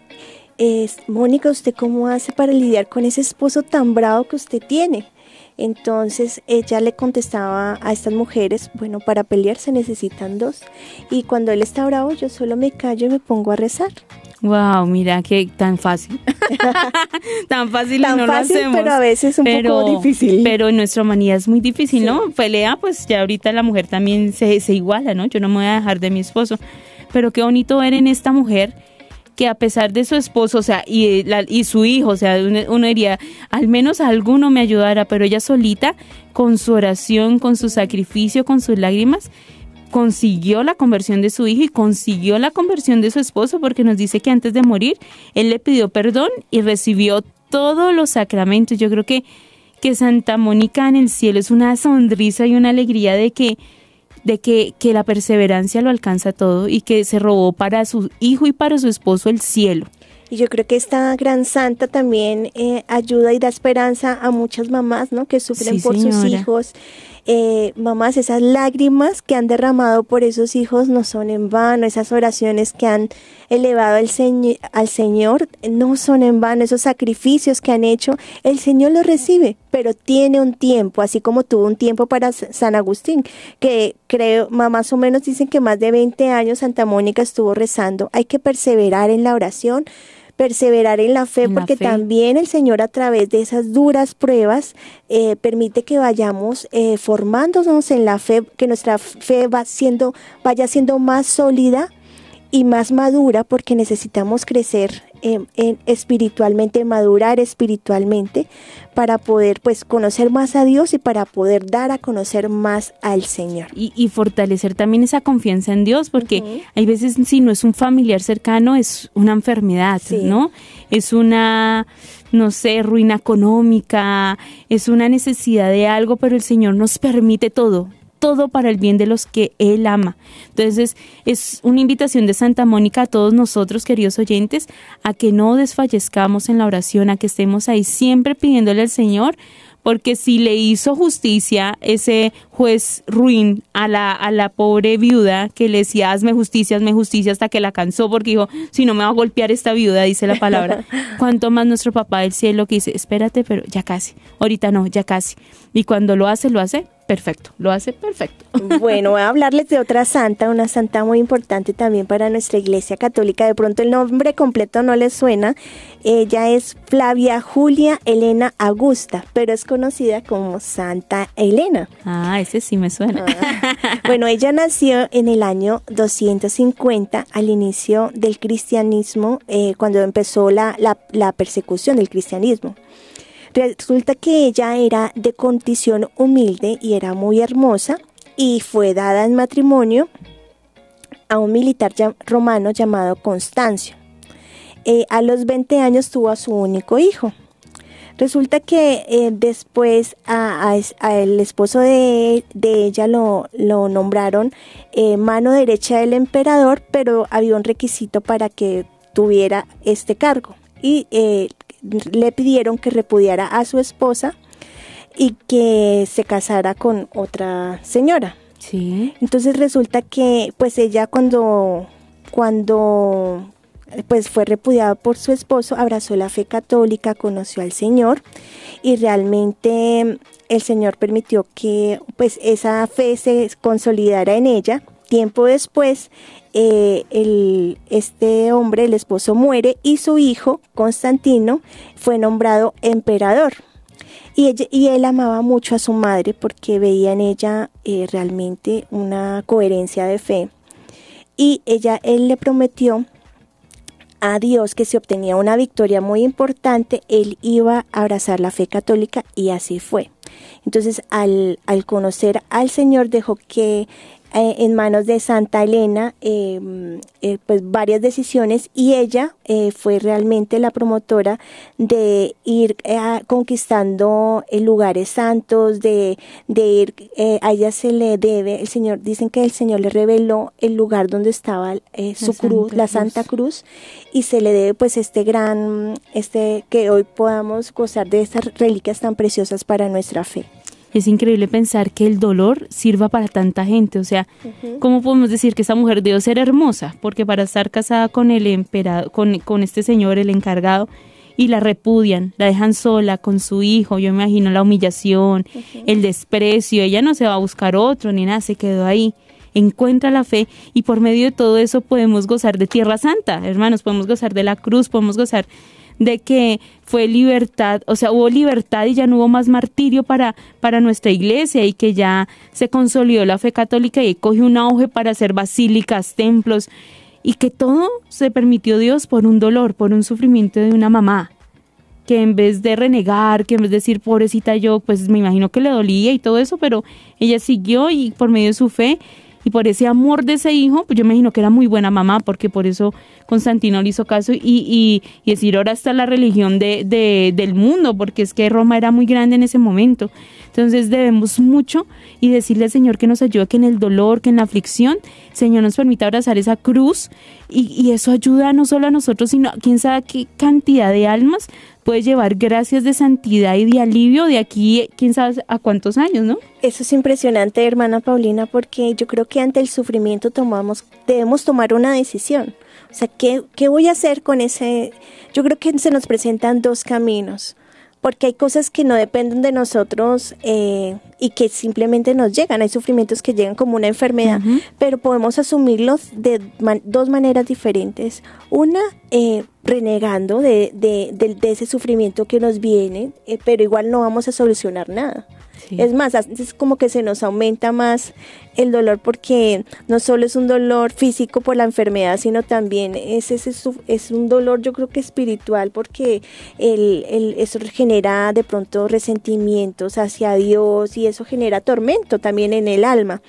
es, Mónica, ¿usted cómo hace para lidiar con ese esposo tan bravo que usted tiene? Entonces ella le contestaba a estas mujeres, bueno, para pelear se necesitan dos. Y cuando él está bravo, yo solo me callo y me pongo a rezar. Wow, mira qué tan fácil. [LAUGHS] tan fácil tan no fácil, lo hacemos. Pero a veces un poco difícil. Pero en nuestra manía es muy difícil, ¿no? Pelea, pues ya ahorita la mujer también se, se iguala, ¿no? Yo no me voy a dejar de mi esposo. Pero qué bonito ver en esta mujer que a pesar de su esposo, o sea, y, y su hijo, o sea, uno, diría, al menos alguno me ayudara, pero ella solita, con su oración, con su sacrificio, con sus lágrimas, consiguió la conversión de su hijo y consiguió la conversión de su esposo, porque nos dice que antes de morir, él le pidió perdón y recibió todos los sacramentos. Yo creo que, que Santa Mónica en el cielo es una sonrisa y una alegría de que de que, que la perseverancia lo alcanza todo y que se robó para su hijo y para su esposo el cielo. Y yo creo que esta gran santa también eh, ayuda y da esperanza a muchas mamás, ¿no? Que sufren por sus hijos eh, mamás, esas lágrimas que han derramado por esos hijos no son en vano, esas oraciones que han elevado al, al Señor no son en vano, esos sacrificios que han hecho, el Señor los recibe, pero tiene un tiempo, así como tuvo un tiempo para San Agustín, que creo, más o menos dicen que más de 20 años Santa Mónica estuvo rezando, hay que perseverar en la oración, perseverar en la fe, porque también el Señor a través de esas duras pruebas eh, permite que vayamos eh, formándonos en la fe, que nuestra fe va siendo, vaya siendo más sólida y más madura, porque necesitamos crecer en, espiritualmente, madurar espiritualmente para poder pues conocer más a Dios y para poder dar a conocer más al Señor. Y, fortalecer también esa confianza en Dios, porque hay veces si no es un familiar cercano, es una enfermedad, ¿no? Es una, no sé, ruina económica, es una necesidad de algo, pero el Señor nos permite todo, todo para el bien de los que Él ama. Entonces, es una invitación de Santa Mónica a todos nosotros, queridos oyentes, a que no desfallezcamos en la oración, a que estemos ahí siempre pidiéndole al Señor porque si le hizo justicia ese juez ruin a la, a la pobre viuda que le decía, hazme justicia, hazme justicia, hasta que la cansó porque dijo, si no me va a golpear esta viuda, dice la palabra. [LAUGHS] Cuanto más nuestro papá del cielo que dice, espérate, pero ya casi, ahorita no, ya casi. Y cuando lo hace, lo hace perfecto, lo hace perfecto. [LAUGHS] Bueno, voy a hablarles de otra santa, una santa muy importante también para nuestra iglesia católica. De pronto el nombre completo no les suena. Ella es Flavia Julia Elena Augusta, pero es conocida como Santa Elena. Ah, ese sí me suena. Ah. Bueno, ella nació en el año 250 al inicio del cristianismo, eh, cuando empezó la, la persecución del cristianismo. Resulta que ella era de condición humilde y era muy hermosa y fue dada en matrimonio a un militar romano llamado Constancio. Eh, a los 20 años tuvo a su único hijo. Resulta que eh, después a, el esposo de, ella lo, nombraron eh, mano derecha del emperador, pero había un requisito para que tuviera este cargo. Y le pidieron que repudiara a su esposa y que se casara con otra señora. Sí. Entonces resulta que pues ella cuando cuando pues fue repudiada por su esposo, abrazó la fe católica, conoció al Señor y realmente el Señor permitió que pues esa fe se consolidara en ella. Tiempo después eh, este hombre, el esposo, muere y su hijo, Constantino, fue nombrado emperador. Y, y él amaba mucho a su madre porque veía en ella eh, realmente una coherencia de fe. Y ella, él le prometió a Dios que si obtenía una victoria muy importante, él iba a abrazar la fe católica y así fue. Entonces, al, al conocer al Señor, dejó que eh, en manos de Santa Elena em, eh, pues varias decisiones y ella eh, fue realmente la promotora de ir conquistando lugares santos de, de ir a ella se le debe el señor dicen que el señor le reveló el lugar donde estaba su cruz la Santa Cruz y se le debe pues este gran este que hoy podamos gozar de estas reliquias tan preciosas para nuestra fe es increíble pensar que el dolor sirva para tanta gente. O sea, ¿cómo podemos decir que esa mujer debió ser hermosa? Porque para estar casada con el emperador, con, con este señor, el encargado, y la repudian, la dejan sola con su hijo, yo me imagino la humillación, el desprecio, ella no se va a buscar otro ni nada, se quedó ahí encuentra la fe y por medio de todo eso podemos gozar de Tierra Santa, hermanos, podemos gozar de la cruz, podemos gozar de que fue libertad, o sea, hubo libertad y ya no hubo más martirio para, para nuestra iglesia y que ya se consolidó la fe católica y cogió un auge para hacer basílicas, templos y que todo se permitió Dios por un dolor, por un sufrimiento de una mamá que en vez de renegar, que en vez de decir pobrecita yo, pues me imagino que le dolía y todo eso, pero ella siguió y por medio de su fe y por ese amor de ese hijo, pues yo me imagino que era muy buena mamá, porque por eso Constantino le hizo caso y, y, y decir ahora está la religión de, de, del mundo, porque es que Roma era muy grande en ese momento. Entonces debemos mucho y decirle al Señor que nos ayude, que en el dolor, que en la aflicción, Señor nos permita abrazar esa cruz y, y eso ayuda no solo a nosotros, sino a quién sabe qué cantidad de almas puede llevar gracias de santidad y de alivio de aquí, quién sabe a cuántos años, ¿no? Eso es impresionante, hermana Paulina, porque yo creo que ante el sufrimiento tomamos, debemos tomar una decisión. O sea, ¿qué, qué voy a hacer con ese? Yo creo que se nos presentan dos caminos porque hay cosas que no dependen de nosotros eh, y que simplemente nos llegan. Hay sufrimientos que llegan como una enfermedad, pero podemos asumirlos de dos maneras diferentes. Una, eh, renegando de, de, de, ese sufrimiento que nos viene, eh, pero igual no vamos a solucionar nada. Es más, es como que se nos aumenta más el dolor porque no solo es un dolor físico por la enfermedad, sino también es, ese, es un dolor yo creo que espiritual porque el, el, eso genera de pronto resentimientos hacia Dios y eso genera tormento también en el alma.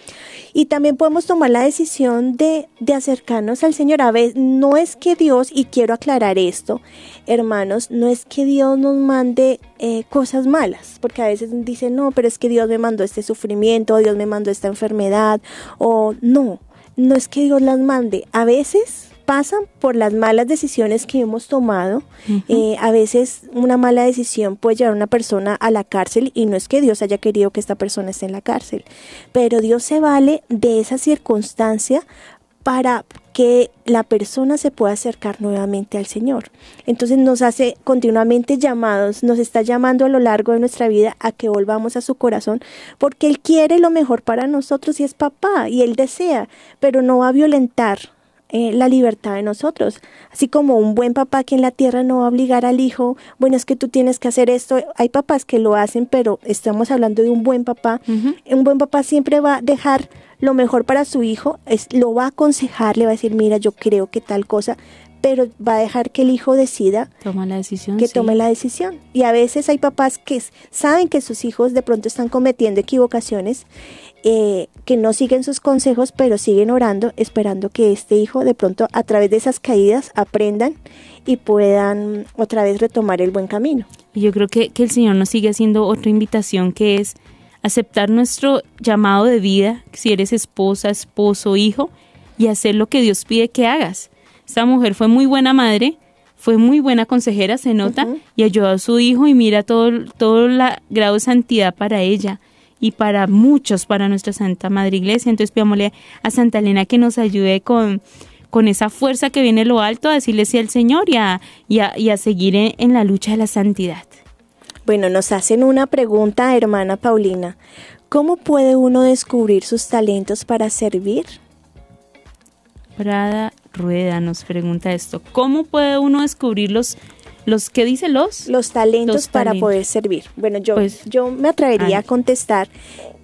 Y también podemos tomar la decisión de, de acercarnos al Señor. A veces no es que Dios, y quiero aclarar esto, hermanos, no es que Dios nos mande eh, cosas malas, porque a veces dicen, no, pero es que Dios me mandó este sufrimiento, Dios me mandó esta enfermedad, o no, no es que Dios las mande. A veces pasan por las malas decisiones que hemos tomado. Eh, a veces una mala decisión puede llevar a una persona a la cárcel y no es que Dios haya querido que esta persona esté en la cárcel, pero Dios se vale de esa circunstancia para que la persona se pueda acercar nuevamente al Señor. Entonces nos hace continuamente llamados, nos está llamando a lo largo de nuestra vida a que volvamos a su corazón, porque Él quiere lo mejor para nosotros y es papá y Él desea, pero no va a violentar eh, la libertad de nosotros. Así como un buen papá que en la tierra no va a obligar al hijo, bueno, es que tú tienes que hacer esto. Hay papás que lo hacen, pero estamos hablando de un buen papá. Un buen papá siempre va a dejar lo mejor para su hijo, es, lo va a aconsejar, le va a decir, mira, yo creo que tal cosa, pero va a dejar que el hijo decida Toma la decisión, que tome la decisión. Y a veces hay papás que saben que sus hijos de pronto están cometiendo equivocaciones eh, que no siguen sus consejos, pero siguen orando, esperando que este hijo de pronto a través de esas caídas aprendan y puedan otra vez retomar el buen camino. Y yo creo que, que el Señor nos sigue haciendo otra invitación que es aceptar nuestro llamado de vida, si eres esposa, esposo, hijo, y hacer lo que Dios pide que hagas. Esta mujer fue muy buena madre, fue muy buena consejera, se nota, y ayudó a su hijo y mira todo, todo el grado de santidad para ella y para muchos, para nuestra Santa Madre Iglesia. Entonces pidámosle a Santa Elena que nos ayude con, con esa fuerza que viene lo alto a decirle sí al Señor y a, y a, seguir en, la lucha de la santidad. Bueno, nos hacen una pregunta, hermana Paulina. ¿Cómo puede uno descubrir sus talentos para servir? Prada Rueda nos pregunta esto. ¿Cómo puede uno descubrir los, los ¿qué dice los? Los talentos para poder servir. Bueno, yo, pues, yo me atrevería a, contestar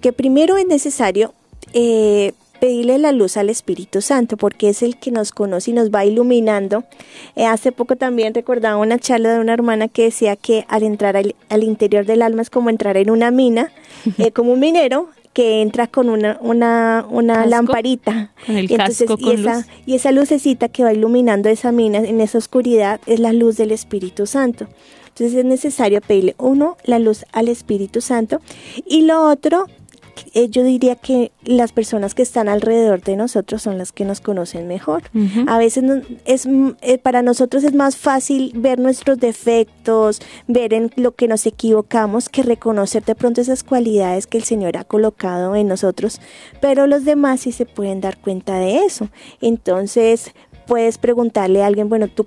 que primero es necesario eh, pedirle la luz al Espíritu Santo, porque es el que nos conoce y nos va iluminando. Eh, hace poco también recordaba una charla de una hermana que decía que al entrar al, interior del alma es como entrar en una mina, eh, como un minero que entra con una, una, una lamparita. entonces, y, esa, y esa lucecita que va iluminando esa mina en esa oscuridad es la luz del Espíritu Santo. Entonces es necesario pedirle, uno, la luz al Espíritu Santo y lo otro, eh, yo diría que las personas que están alrededor de nosotros son las que nos conocen mejor. A veces es eh, para nosotros es más fácil ver nuestros defectos, ver en lo que nos equivocamos, que reconocer de pronto esas cualidades que el Señor ha colocado en nosotros, pero los demás sí se pueden dar cuenta de eso. Entonces, puedes preguntarle a alguien, bueno, tú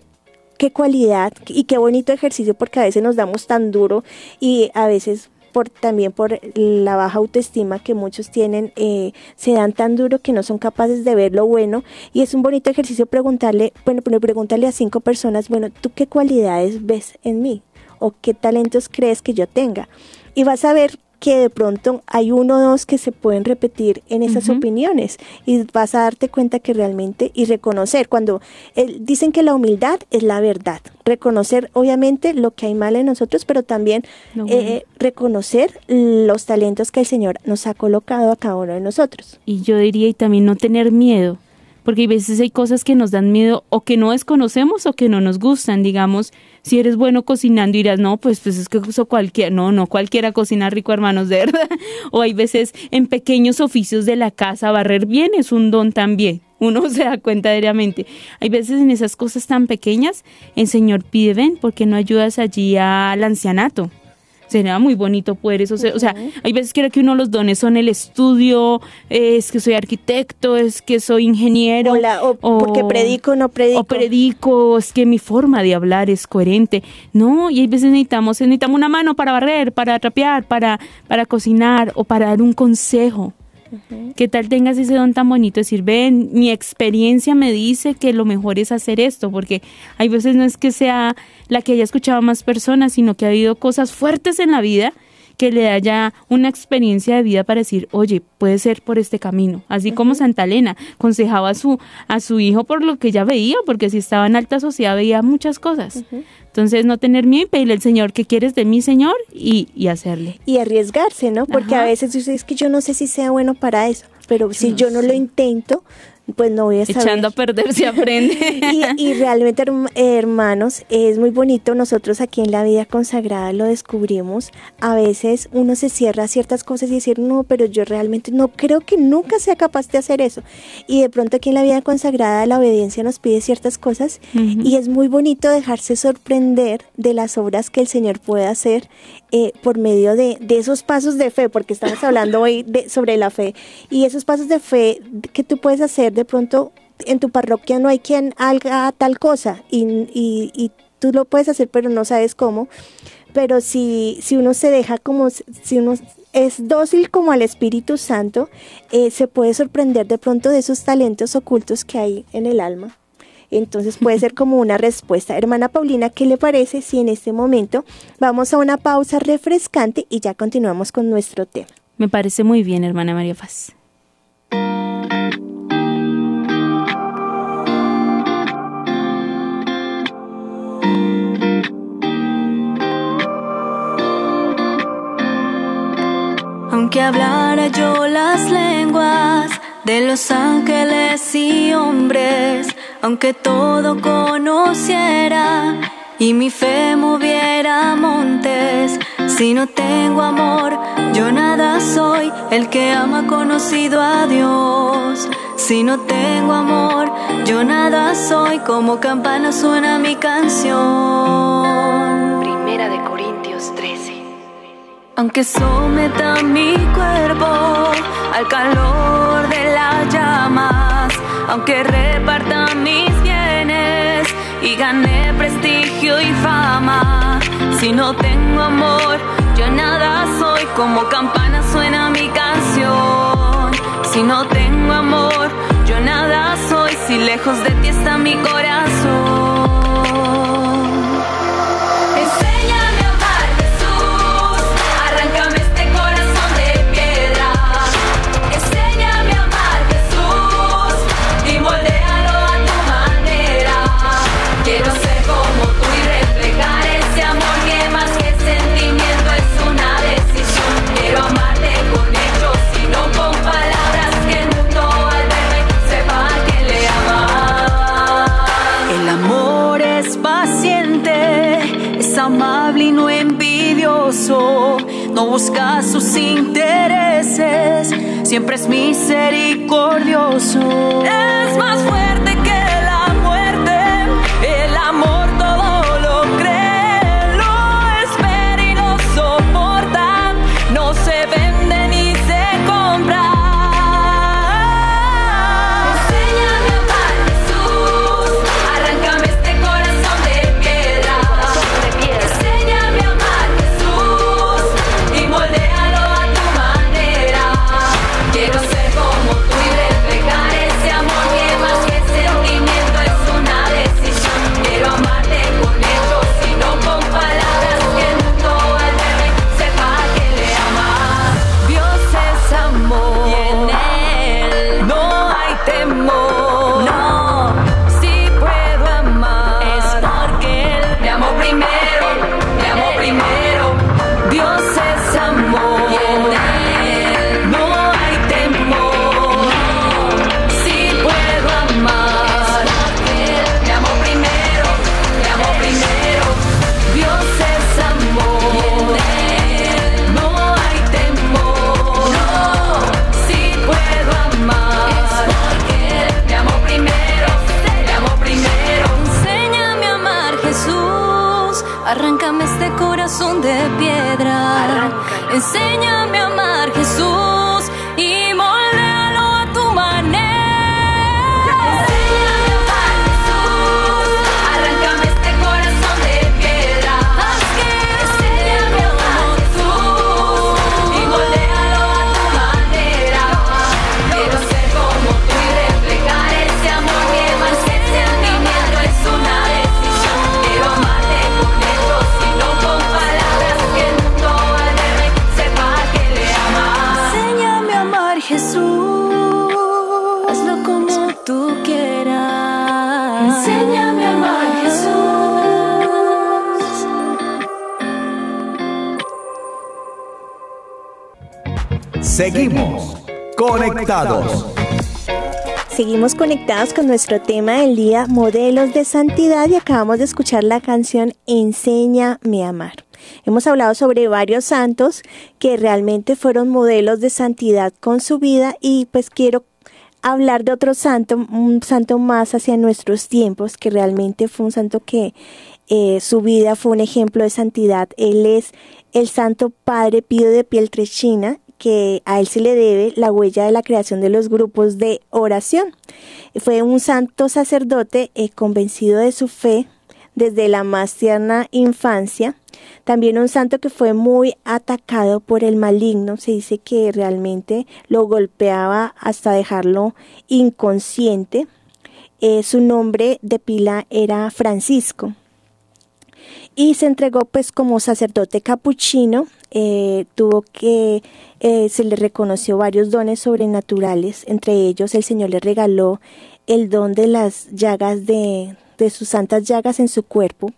qué cualidad y qué bonito ejercicio porque a veces nos damos tan duro y a veces por también por la baja autoestima que muchos tienen, eh, se dan tan duro que no son capaces de ver lo bueno y es un bonito ejercicio preguntarle, bueno, preguntarle a cinco personas, bueno, ¿tú qué cualidades ves en mí? ¿O qué talentos crees que yo tenga? Y vas a ver que de pronto hay uno o dos que se pueden repetir en esas opiniones y vas a darte cuenta que realmente y reconocer cuando dicen que la humildad es la verdad reconocer obviamente lo que hay mal en nosotros pero también eh, reconocer los talentos que el Señor nos ha colocado a cada uno de nosotros. Y yo diría y también no tener miedo porque a veces hay cosas que nos dan miedo o que no desconocemos o que no nos gustan, digamos, si eres bueno cocinando dirás, no, pues, pues es que eso cualquiera, no, no cualquiera cocina rico, hermanos, de [LAUGHS] verdad. O hay veces en pequeños oficios de la casa, barrer bien es un don también. Uno [LAUGHS] se da cuenta diariamente. Hay veces en esas cosas tan pequeñas, el Señor pide, ven, porque no ayudas allí al ancianato sería muy bonito poder eso. O sea, hay veces que que uno los dones son el estudio, es que soy arquitecto, es que soy ingeniero. O, porque predico, no predico. O predico, es que mi forma de hablar es coherente. No, y hay veces necesitamos, necesitamos una mano para barrer, para trapear, para, para cocinar o para dar un consejo. ¿Qué tal tengas ese don tan bonito? Decir, ven, mi experiencia me dice que lo mejor es hacer esto, porque hay veces no es que sea la que haya escuchado más personas, sino que ha habido cosas fuertes en la vida que le haya una experiencia de vida para decir, oye, puede ser por este camino. Así como Santa Elena aconsejaba a su, a su hijo por lo que ella veía, porque si estaba en alta sociedad veía muchas cosas. Entonces, no tener miedo y pedirle al Señor qué quieres de mí, Señor, y, y hacerle. Y arriesgarse, ¿no? Porque a veces es que yo no sé si sea bueno para eso, pero si yo no lo intento, pues no voy a saber. Echando a perder se aprende. [LAUGHS] y, realmente, hermanos, es muy bonito. Nosotros aquí en la vida consagrada lo descubrimos. A veces uno se cierra a ciertas cosas y decir, no, pero yo realmente no creo que nunca sea capaz de hacer eso. Y de pronto aquí en la vida consagrada la obediencia nos pide ciertas cosas y es muy bonito dejarse sorprender de las obras que el Señor puede hacer eh, por medio de, de, esos pasos de fe, porque estamos hablando hoy de, sobre la fe. Y esos pasos de fe que tú puedes hacer de pronto en tu parroquia no hay quien haga tal cosa y, tú lo puedes hacer pero no sabes cómo. Pero si, uno se deja como, si uno es dócil como al Espíritu Santo, eh, se puede sorprender de pronto de esos talentos ocultos que hay en el alma. Entonces puede ser como una respuesta. Hermana Paulina, ¿qué le parece si en este momento vamos a una pausa refrescante y ya continuamos con nuestro tema? Me parece muy bien, hermana María Aunque hablara yo las lenguas de los ángeles y hombres, aunque todo conociera y mi fe moviera montes, si no tengo amor, yo nada soy, el que ama conocido a Dios. Si no tengo amor, yo nada soy, como campana suena mi canción. Primera de Corintios 13. Aunque someta mi cuerpo al calor de las llamas, aunque reparta mis bienes y gane prestigio y fama, si no tengo amor, yo nada soy, como campana suena mi canción. Si no tengo amor, yo nada soy, si lejos de ti está mi corazón. Enseña Seguimos conectados. Seguimos conectados con nuestro tema del día, modelos de santidad, y acabamos de escuchar la canción Enséñame a amar. Hemos hablado sobre varios santos que realmente fueron modelos de santidad con su vida y pues quiero hablar de otro santo, un santo más hacia nuestros tiempos, que realmente fue un santo que eh, su vida fue un ejemplo de santidad. Él es el Santo Padre Pío de Pietrelcina, que a él se le debe la huella de la creación de los grupos de oración. Fue un santo sacerdote eh, convencido de su fe desde la más tierna infancia. También un santo que fue muy atacado por el maligno. Se dice que realmente lo golpeaba hasta dejarlo inconsciente. Eh, su nombre de pila era Francisco y se entregó pues como sacerdote capuchino eh, tuvo que eh, se le reconoció varios dones sobrenaturales entre ellos el señor le regaló el don de las llagas de, de sus santas llagas en su cuerpo.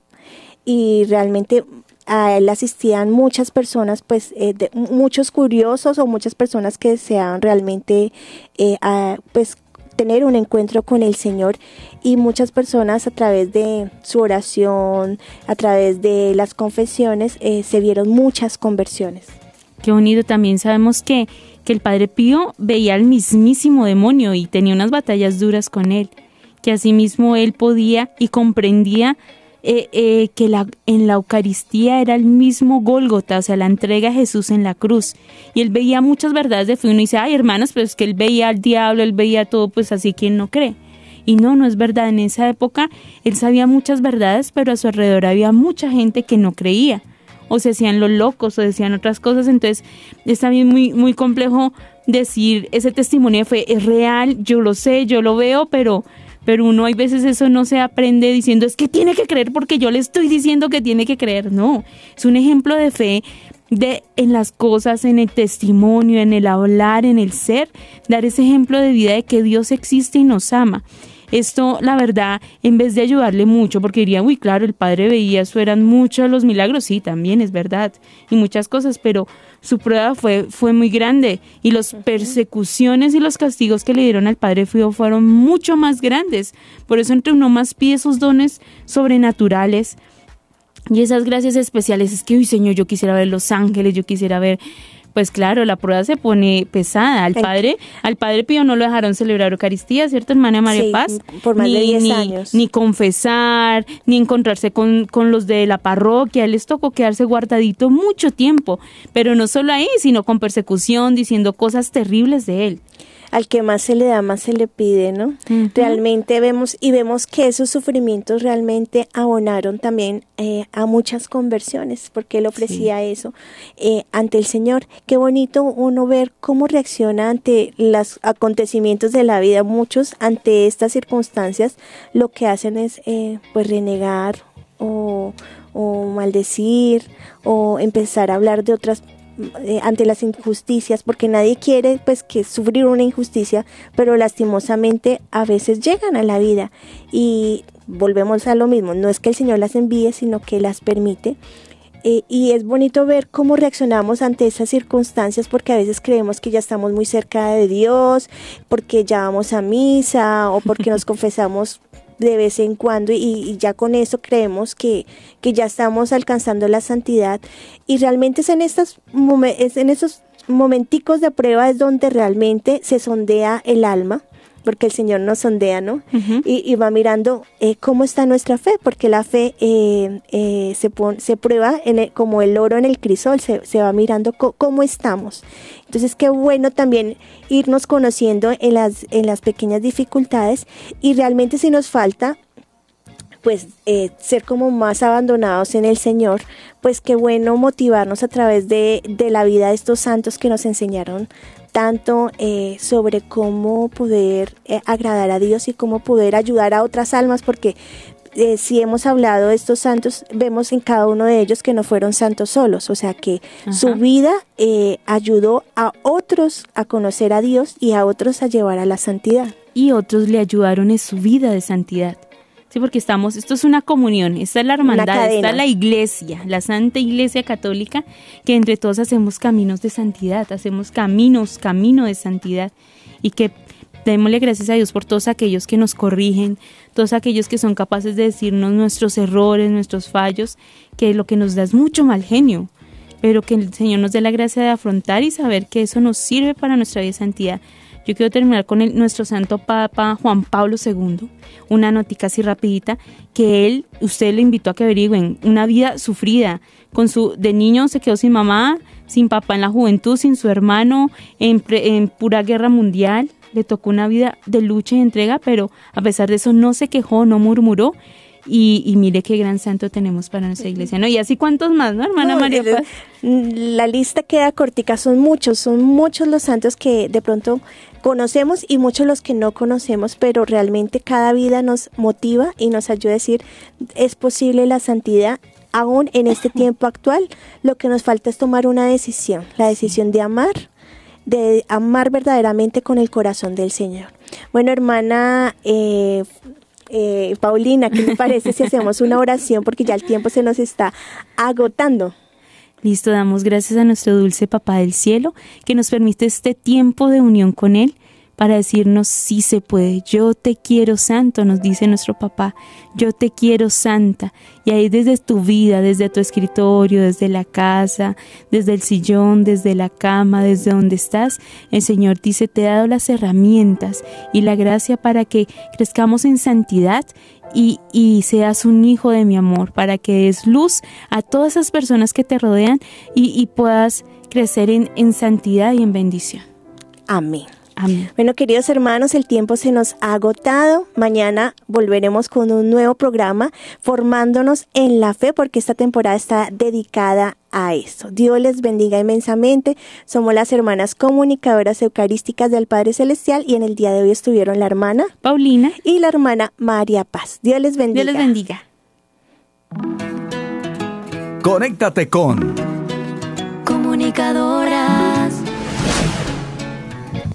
Y realmente a él asistían muchas personas, pues eh, muchos curiosos o muchas personas que deseaban realmente eh, pues tener un encuentro con el Señor y muchas personas a través de su oración, a través de las confesiones, eh, se vieron muchas conversiones. Qué bonito, también sabemos que, que el Padre Pío veía al mismísimo demonio y tenía unas batallas duras con él, que asimismo él podía y comprendía eh, eh, que la, en la Eucaristía era el mismo Gólgota, o sea, la entrega a Jesús en la cruz. Y él veía muchas verdades de fe. Uno dice, ay, hermanas, pero es que él veía al diablo, él veía todo, pues así quien no cree. Y no, no es verdad. En esa época él sabía muchas verdades, pero a su alrededor había mucha gente que no creía. O se hacían los locos o decían otras cosas. Entonces es también muy, muy complejo decir ese testimonio de fe es real, yo lo sé, yo lo veo, pero pero uno hay veces eso no se aprende diciendo es que tiene que creer porque yo le estoy diciendo que tiene que creer, no, es un ejemplo de fe de en las cosas, en el testimonio, en el hablar, en el ser, dar ese ejemplo de vida de que Dios existe y nos ama. Esto, la verdad, en vez de ayudarle mucho, porque diría, uy, claro, el padre veía eso, eran muchos los milagros, sí, también es verdad, y muchas cosas, pero su prueba fue, fue muy grande, y las persecuciones y los castigos que le dieron al padre Fío fueron mucho más grandes. Por eso entre uno más pide esos dones sobrenaturales, Y esas gracias especiales. Es que, uy, Señor, yo quisiera ver los ángeles, yo quisiera ver pues claro, la prueba se pone pesada. Al padre, al padre Pío no lo dejaron celebrar Eucaristía, ¿cierto, hermana María Paz? Por más ni, de 10 ni, años. Ni confesar, ni encontrarse con, con los de la parroquia. Les tocó quedarse guardadito mucho tiempo. Pero no solo ahí, sino con persecución, diciendo cosas terribles de él al que más se le da, más se le pide, ¿no? Realmente vemos y vemos que esos sufrimientos realmente abonaron también eh, a muchas conversiones, porque él ofrecía eso eh, ante el Señor. Qué bonito uno ver cómo reacciona ante los acontecimientos de la vida. Muchos ante estas circunstancias lo que hacen es eh, pues renegar o, o maldecir o empezar a hablar de otras eh, ante las injusticias, porque nadie quiere pues que sufrir una injusticia, pero lastimosamente a veces llegan a la vida y volvemos a lo mismo, no es que el Señor las envíe, sino que las permite. Eh, y es bonito ver cómo reaccionamos ante esas circunstancias porque a veces creemos que ya estamos muy cerca de Dios, porque ya vamos a misa o porque nos [LAUGHS] confesamos de vez en cuando y, ya con eso creemos que, que, ya estamos alcanzando la santidad. Y realmente es en, estas, es en esos momenticos de prueba es donde realmente se sondea el alma porque el Señor nos sondea, ¿no? y, va mirando eh, cómo está nuestra fe, porque la fe eh, eh, se, se prueba en como el oro en el crisol, se, se va mirando cómo estamos. Entonces, qué bueno también irnos conociendo en las, en las pequeñas dificultades y realmente si nos falta pues ser como más abandonados en el Señor, pues qué bueno motivarnos a través de, de, la vida de estos santos que nos enseñaron tanto eh, sobre cómo poder eh, agradar a Dios y cómo poder ayudar a otras almas, porque eh, si hemos hablado de estos santos, vemos en cada uno de ellos que no fueron santos solos, o sea que su vida ayudó a otros a conocer a Dios y a otros a llevar a la santidad. Y otros le ayudaron en su vida de santidad. Sí, porque estamos, esto es una comunión, esta es la hermandad, esta es la iglesia, la Santa Iglesia Católica, que entre todos hacemos caminos de santidad, hacemos caminos, camino de santidad, y que démosle gracias a Dios por todos aquellos que nos corrigen, todos aquellos que son capaces de decirnos nuestros errores, nuestros fallos, que lo que nos da es mucho mal genio, pero que el Señor nos dé la gracia de afrontar y saber que eso nos sirve para nuestra vida de santidad. Yo quiero terminar con el, nuestro santo Papa Juan Pablo II, una notica así rapidita, que él, usted le invitó a que averigüen, una vida sufrida, con su, de niño se quedó sin mamá, sin papá en la juventud, sin su hermano, en, en pura guerra mundial, le tocó una vida de lucha y entrega, pero a pesar de eso no se quejó, no murmuró, y, mire qué gran santo tenemos para nuestra iglesia, ¿no? Y así cuántos más, ¿no, hermana María Paz? La lista queda cortica, son muchos, son muchos los santos que de pronto conocemos y muchos los que no conocemos, pero realmente cada vida nos motiva y nos ayuda a decir, es posible la santidad aún en este [LAUGHS] tiempo actual, lo que nos falta es tomar una decisión, la decisión de amar, de amar verdaderamente con el corazón del Señor. Bueno, hermana eh, eh, Paulina, ¿qué me parece si hacemos una oración porque ya el tiempo se nos está agotando? Listo, damos gracias a nuestro dulce Papá del Cielo que nos permite este tiempo de unión con Él para decirnos sí se puede. Yo te quiero santo, nos dice nuestro papá. Yo te quiero santa. Y ahí desde tu vida, desde tu escritorio, desde la casa, desde el sillón, desde la cama, desde donde estás, el Señor dice, te he dado las herramientas y la gracia para que crezcamos en santidad y, seas un hijo de mi amor, para que des luz a todas esas personas que te rodean y, puedas crecer en santidad y en bendición. Amén. Bueno, queridos hermanos, el tiempo se nos ha agotado. Mañana volveremos con un nuevo programa formándonos en la fe porque esta temporada está dedicada a eso. Dios les bendiga inmensamente. Somos las hermanas comunicadoras eucarísticas del Padre Celestial y en el día de hoy estuvieron la hermana Paulina y la hermana María Paz. Dios les bendiga. Dios les bendiga. Conéctate con comunicadoras